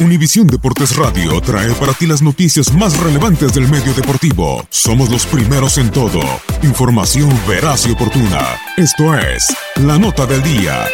Univisión Deportes Radio trae para ti las noticias más relevantes del medio deportivo. Somos los primeros en todo. Información veraz y oportuna. Esto es La Nota del Día.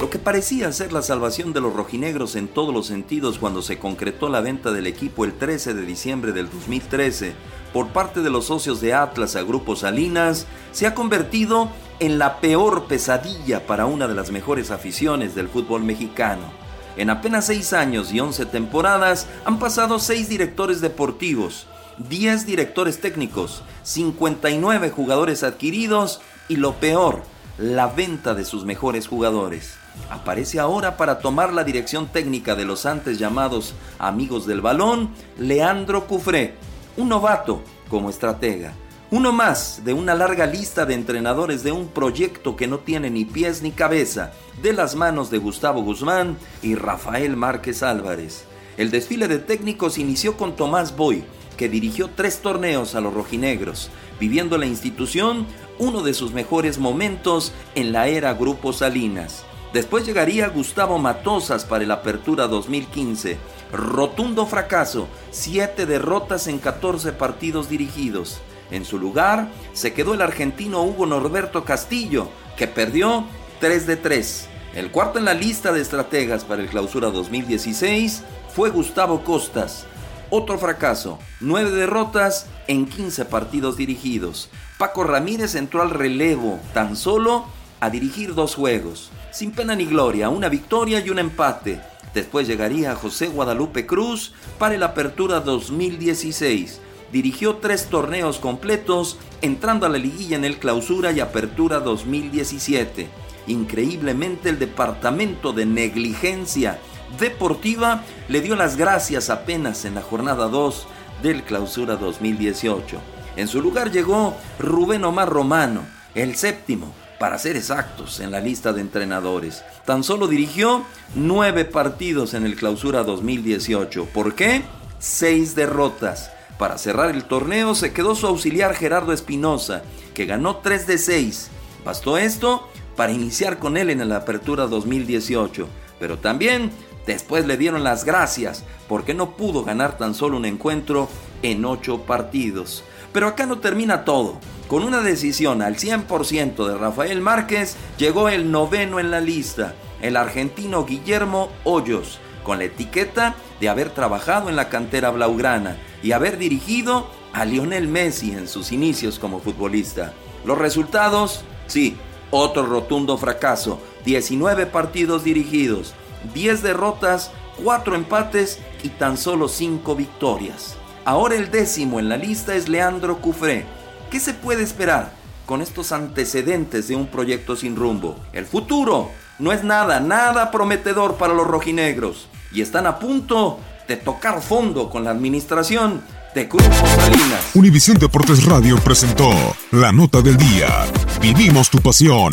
Lo que parecía ser la salvación de los rojinegros en todos los sentidos cuando se concretó la venta del equipo el 13 de diciembre del 2013 por parte de los socios de Atlas a Grupo Salinas, se ha convertido en la peor pesadilla para una de las mejores aficiones del fútbol mexicano. En apenas 6 años y 11 temporadas han pasado 6 directores deportivos, 10 directores técnicos, 59 jugadores adquiridos y lo peor, la venta de sus mejores jugadores. Aparece ahora para tomar la dirección técnica de los antes llamados amigos del balón, Leandro Cufré, un novato como estratega. Uno más de una larga lista de entrenadores de un proyecto que no tiene ni pies ni cabeza, de las manos de Gustavo Guzmán y Rafael Márquez Álvarez. El desfile de técnicos inició con Tomás Boy, que dirigió tres torneos a los rojinegros, viviendo la institución uno de sus mejores momentos en la era Grupo Salinas. Después llegaría Gustavo Matosas para el Apertura 2015. Rotundo fracaso, siete derrotas en 14 partidos dirigidos. En su lugar se quedó el argentino Hugo Norberto Castillo, que perdió 3 de 3. El cuarto en la lista de estrategas para el clausura 2016 fue Gustavo Costas. Otro fracaso, 9 derrotas en 15 partidos dirigidos. Paco Ramírez entró al relevo, tan solo a dirigir dos juegos. Sin pena ni gloria, una victoria y un empate. Después llegaría José Guadalupe Cruz para el Apertura 2016 dirigió tres torneos completos, entrando a la liguilla en el Clausura y Apertura 2017. Increíblemente el Departamento de Negligencia Deportiva le dio las gracias apenas en la jornada 2 del Clausura 2018. En su lugar llegó Rubén Omar Romano, el séptimo, para ser exactos, en la lista de entrenadores. Tan solo dirigió nueve partidos en el Clausura 2018. ¿Por qué? Seis derrotas. Para cerrar el torneo se quedó su auxiliar Gerardo Espinosa, que ganó 3 de 6. Bastó esto para iniciar con él en la apertura 2018, pero también después le dieron las gracias porque no pudo ganar tan solo un encuentro en 8 partidos. Pero acá no termina todo. Con una decisión al 100% de Rafael Márquez, llegó el noveno en la lista, el argentino Guillermo Hoyos, con la etiqueta de haber trabajado en la cantera blaugrana y haber dirigido a Lionel Messi en sus inicios como futbolista. Los resultados, sí, otro rotundo fracaso, 19 partidos dirigidos, 10 derrotas, 4 empates y tan solo 5 victorias. Ahora el décimo en la lista es Leandro Cufré. ¿Qué se puede esperar con estos antecedentes de un proyecto sin rumbo? El futuro no es nada, nada prometedor para los rojinegros y están a punto de tocar fondo con la administración de Grupo Salinas. Univisión Deportes Radio presentó la nota del día. Vivimos tu pasión.